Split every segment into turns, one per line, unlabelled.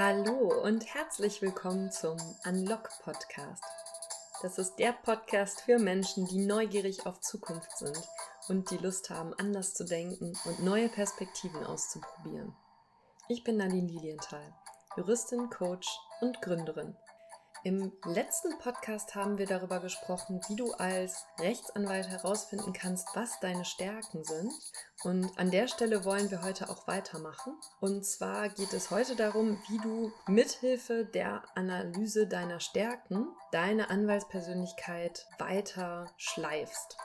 Hallo und herzlich willkommen zum Unlock Podcast. Das ist der Podcast für Menschen, die neugierig auf Zukunft sind und die Lust haben, anders zu denken und neue Perspektiven auszuprobieren. Ich bin Nadine Lilienthal, Juristin, Coach und Gründerin im letzten Podcast haben wir darüber gesprochen, wie du als Rechtsanwalt herausfinden kannst, was deine Stärken sind. Und an der Stelle wollen wir heute auch weitermachen. Und zwar geht es heute darum, wie du mithilfe der Analyse deiner Stärken deine Anwaltspersönlichkeit weiter schleifst.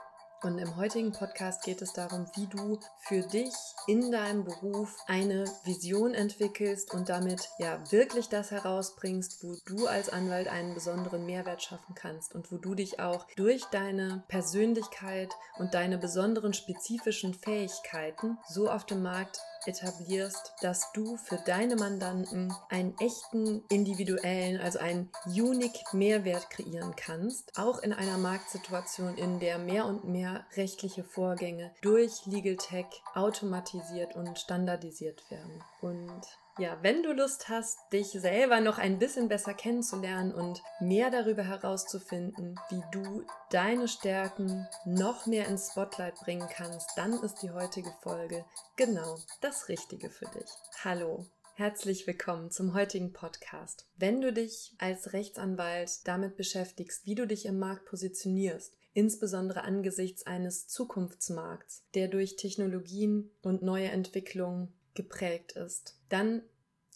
Und im heutigen Podcast geht es darum, wie du für dich in deinem Beruf eine Vision entwickelst und damit ja wirklich das herausbringst, wo du als Anwalt einen besonderen Mehrwert schaffen kannst und wo du dich auch durch deine Persönlichkeit und deine besonderen spezifischen Fähigkeiten so auf dem Markt etablierst, dass du für deine Mandanten einen echten individuellen, also einen unique Mehrwert kreieren kannst, auch in einer Marktsituation, in der mehr und mehr rechtliche Vorgänge durch Legal Tech automatisiert und standardisiert werden. Und ja, wenn du Lust hast, dich selber noch ein bisschen besser kennenzulernen und mehr darüber herauszufinden, wie du deine Stärken noch mehr ins Spotlight bringen kannst, dann ist die heutige Folge genau das Richtige für dich. Hallo. Herzlich willkommen zum heutigen Podcast. Wenn du dich als Rechtsanwalt damit beschäftigst, wie du dich im Markt positionierst, insbesondere angesichts eines Zukunftsmarkts, der durch Technologien und neue Entwicklungen geprägt ist, dann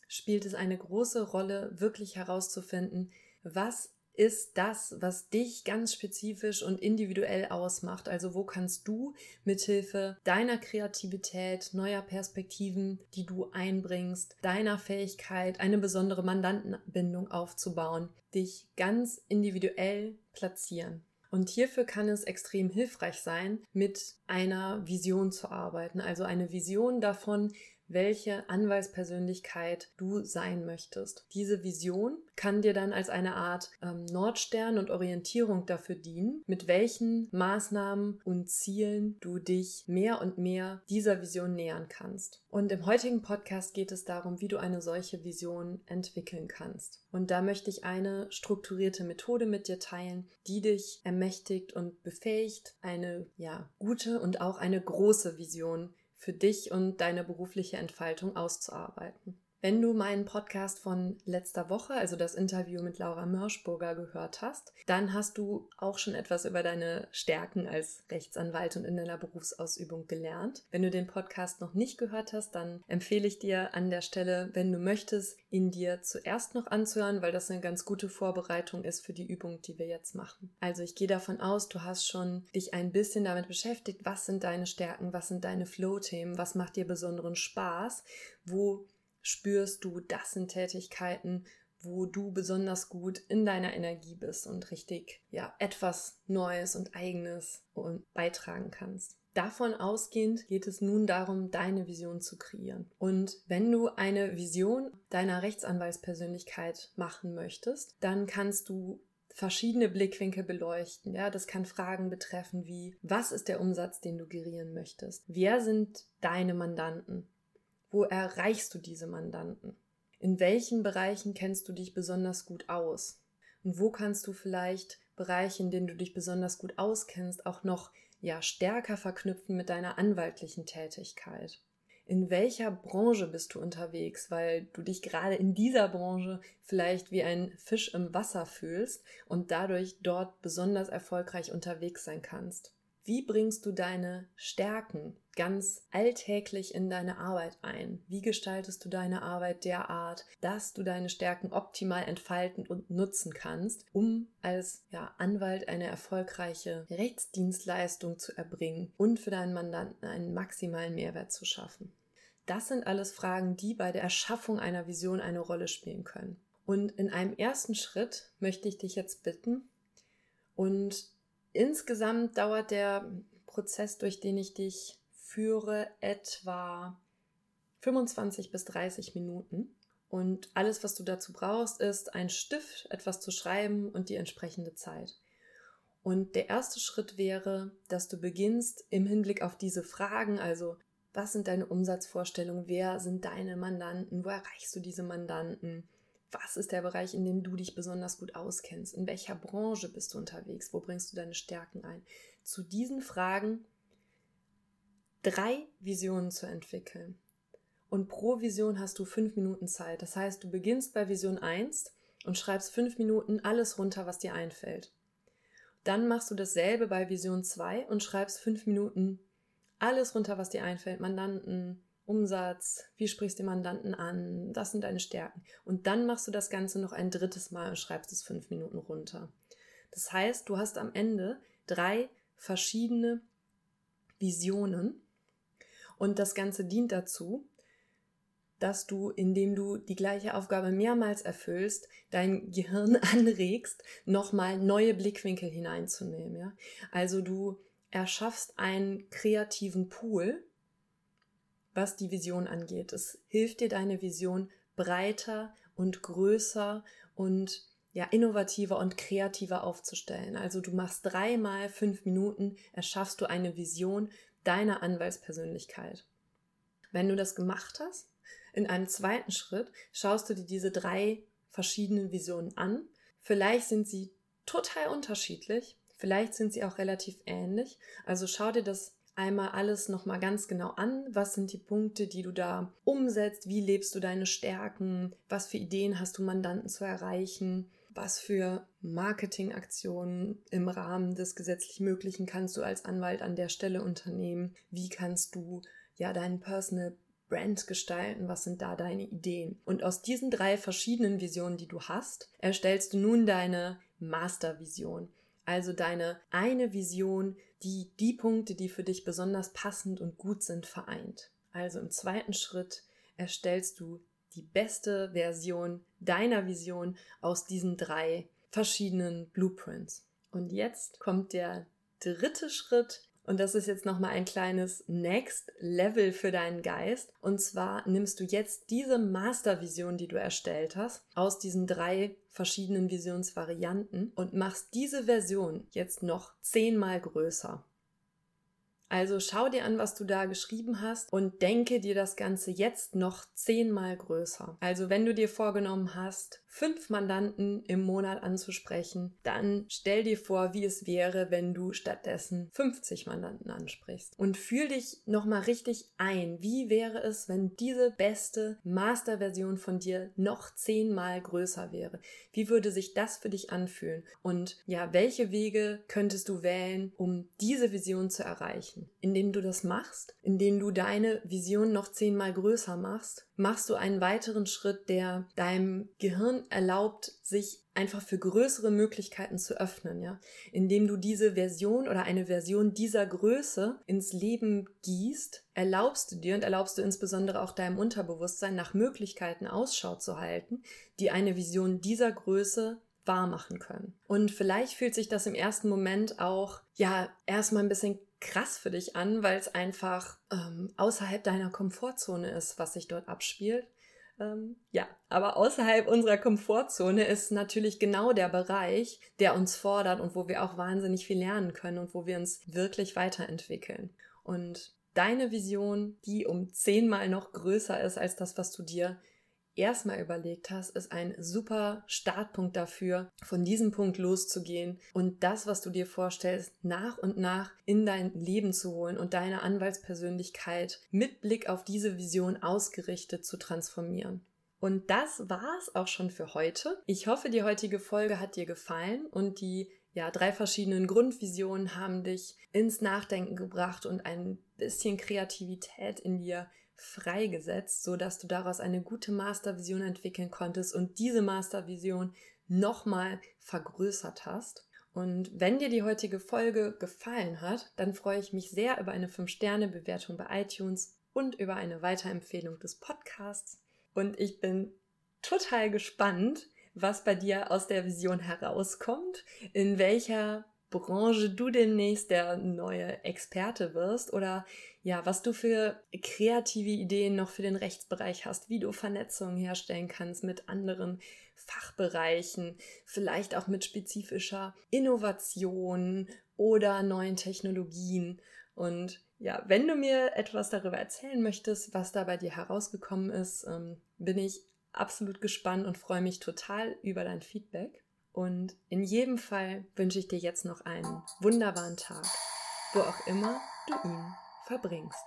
spielt es eine große Rolle, wirklich herauszufinden, was ist das, was dich ganz spezifisch und individuell ausmacht. Also wo kannst du mithilfe deiner Kreativität, neuer Perspektiven, die du einbringst, deiner Fähigkeit, eine besondere Mandantenbindung aufzubauen, dich ganz individuell platzieren. Und hierfür kann es extrem hilfreich sein, mit einer Vision zu arbeiten. Also eine Vision davon, welche Anwaltspersönlichkeit du sein möchtest. Diese Vision kann dir dann als eine Art ähm, Nordstern und Orientierung dafür dienen, mit welchen Maßnahmen und Zielen du dich mehr und mehr dieser Vision nähern kannst. Und im heutigen Podcast geht es darum, wie du eine solche Vision entwickeln kannst. Und da möchte ich eine strukturierte Methode mit dir teilen, die dich ermächtigt und befähigt, eine ja gute und auch eine große Vision für dich und deine berufliche Entfaltung auszuarbeiten. Wenn du meinen Podcast von letzter Woche, also das Interview mit Laura Mörschburger, gehört hast, dann hast du auch schon etwas über deine Stärken als Rechtsanwalt und in deiner Berufsausübung gelernt. Wenn du den Podcast noch nicht gehört hast, dann empfehle ich dir an der Stelle, wenn du möchtest, ihn dir zuerst noch anzuhören, weil das eine ganz gute Vorbereitung ist für die Übung, die wir jetzt machen. Also ich gehe davon aus, du hast schon dich ein bisschen damit beschäftigt, was sind deine Stärken, was sind deine Flow-Themen, was macht dir besonderen Spaß, wo spürst du, das sind Tätigkeiten, wo du besonders gut in deiner Energie bist und richtig, ja, etwas Neues und Eigenes beitragen kannst. Davon ausgehend geht es nun darum, deine Vision zu kreieren. Und wenn du eine Vision deiner Rechtsanwaltspersönlichkeit machen möchtest, dann kannst du verschiedene Blickwinkel beleuchten. Ja, das kann Fragen betreffen wie, was ist der Umsatz, den du gerieren möchtest? Wer sind deine Mandanten? Wo erreichst du diese Mandanten? In welchen Bereichen kennst du dich besonders gut aus? Und wo kannst du vielleicht Bereiche, in denen du dich besonders gut auskennst, auch noch ja stärker verknüpfen mit deiner anwaltlichen Tätigkeit? In welcher Branche bist du unterwegs, weil du dich gerade in dieser Branche vielleicht wie ein Fisch im Wasser fühlst und dadurch dort besonders erfolgreich unterwegs sein kannst? Wie bringst du deine Stärken ganz alltäglich in deine Arbeit ein? Wie gestaltest du deine Arbeit derart, dass du deine Stärken optimal entfalten und nutzen kannst, um als ja, Anwalt eine erfolgreiche Rechtsdienstleistung zu erbringen und für deinen Mandanten einen maximalen Mehrwert zu schaffen? Das sind alles Fragen, die bei der Erschaffung einer Vision eine Rolle spielen können. Und in einem ersten Schritt möchte ich dich jetzt bitten und Insgesamt dauert der Prozess, durch den ich dich führe, etwa 25 bis 30 Minuten. Und alles, was du dazu brauchst, ist ein Stift, etwas zu schreiben und die entsprechende Zeit. Und der erste Schritt wäre, dass du beginnst im Hinblick auf diese Fragen, also Was sind deine Umsatzvorstellungen? Wer sind deine Mandanten? Wo erreichst du diese Mandanten? Was ist der Bereich, in dem du dich besonders gut auskennst? In welcher Branche bist du unterwegs? Wo bringst du deine Stärken ein? Zu diesen Fragen drei Visionen zu entwickeln. Und pro Vision hast du fünf Minuten Zeit. Das heißt, du beginnst bei Vision 1 und schreibst fünf Minuten alles runter, was dir einfällt. Dann machst du dasselbe bei Vision 2 und schreibst fünf Minuten alles runter, was dir einfällt. Mandanten, Umsatz, wie sprichst du den Mandanten an, das sind deine Stärken. Und dann machst du das Ganze noch ein drittes Mal und schreibst es fünf Minuten runter. Das heißt, du hast am Ende drei verschiedene Visionen und das Ganze dient dazu, dass du, indem du die gleiche Aufgabe mehrmals erfüllst, dein Gehirn anregst, nochmal neue Blickwinkel hineinzunehmen. Ja? Also du erschaffst einen kreativen Pool, was die Vision angeht. Es hilft dir, deine Vision breiter und größer und ja, innovativer und kreativer aufzustellen. Also du machst dreimal fünf Minuten, erschaffst du eine Vision deiner Anwaltspersönlichkeit. Wenn du das gemacht hast, in einem zweiten Schritt schaust du dir diese drei verschiedenen Visionen an. Vielleicht sind sie total unterschiedlich, vielleicht sind sie auch relativ ähnlich. Also schau dir das einmal alles nochmal ganz genau an. Was sind die Punkte, die du da umsetzt? Wie lebst du deine Stärken? Was für Ideen hast du, Mandanten zu erreichen? Was für Marketingaktionen im Rahmen des gesetzlich Möglichen kannst du als Anwalt an der Stelle unternehmen? Wie kannst du ja deinen Personal Brand gestalten? Was sind da deine Ideen? Und aus diesen drei verschiedenen Visionen, die du hast, erstellst du nun deine Mastervision. Also deine eine Vision, die die Punkte, die für dich besonders passend und gut sind, vereint. Also im zweiten Schritt erstellst du die beste Version deiner Vision aus diesen drei verschiedenen Blueprints. Und jetzt kommt der dritte Schritt und das ist jetzt nochmal ein kleines Next Level für deinen Geist. Und zwar nimmst du jetzt diese Mastervision, die du erstellt hast, aus diesen drei verschiedenen Visionsvarianten und machst diese Version jetzt noch zehnmal größer. Also schau dir an, was du da geschrieben hast und denke dir das Ganze jetzt noch zehnmal größer. Also wenn du dir vorgenommen hast, fünf Mandanten im Monat anzusprechen, dann stell dir vor, wie es wäre, wenn du stattdessen 50 Mandanten ansprichst. Und fühl dich nochmal richtig ein. Wie wäre es, wenn diese beste Masterversion von dir noch zehnmal größer wäre? Wie würde sich das für dich anfühlen? Und ja, welche Wege könntest du wählen, um diese Vision zu erreichen? Indem du das machst, indem du deine Vision noch zehnmal größer machst, machst du einen weiteren Schritt, der deinem Gehirn erlaubt, sich einfach für größere Möglichkeiten zu öffnen, ja, indem du diese Version oder eine Version dieser Größe ins Leben gießt, erlaubst du dir und erlaubst du insbesondere auch deinem Unterbewusstsein nach Möglichkeiten Ausschau zu halten, die eine Vision dieser Größe wahr machen können. Und vielleicht fühlt sich das im ersten Moment auch, ja, erstmal ein bisschen krass für dich an, weil es einfach ähm, außerhalb deiner Komfortzone ist, was sich dort abspielt. Ähm, ja, aber außerhalb unserer Komfortzone ist natürlich genau der Bereich, der uns fordert und wo wir auch wahnsinnig viel lernen können und wo wir uns wirklich weiterentwickeln. Und deine Vision, die um zehnmal noch größer ist als das, was du dir erstmal überlegt hast, ist ein super Startpunkt dafür, von diesem Punkt loszugehen und das, was du dir vorstellst, nach und nach in dein Leben zu holen und deine Anwaltspersönlichkeit mit Blick auf diese Vision ausgerichtet zu transformieren. Und das war's auch schon für heute. Ich hoffe, die heutige Folge hat dir gefallen und die ja, drei verschiedenen Grundvisionen haben dich ins Nachdenken gebracht und ein bisschen Kreativität in dir freigesetzt, so dass du daraus eine gute Mastervision entwickeln konntest und diese Mastervision nochmal vergrößert hast. Und wenn dir die heutige Folge gefallen hat, dann freue ich mich sehr über eine 5-Sterne-Bewertung bei iTunes und über eine Weiterempfehlung des Podcasts. Und ich bin total gespannt, was bei dir aus der Vision herauskommt, in welcher Branche du demnächst der neue Experte wirst oder ja, was du für kreative Ideen noch für den Rechtsbereich hast, wie du Vernetzungen herstellen kannst mit anderen Fachbereichen, vielleicht auch mit spezifischer Innovation oder neuen Technologien. Und ja, wenn du mir etwas darüber erzählen möchtest, was da bei dir herausgekommen ist, ähm, bin ich absolut gespannt und freue mich total über dein Feedback. Und in jedem Fall wünsche ich dir jetzt noch einen wunderbaren Tag, wo auch immer du ihn verbringst.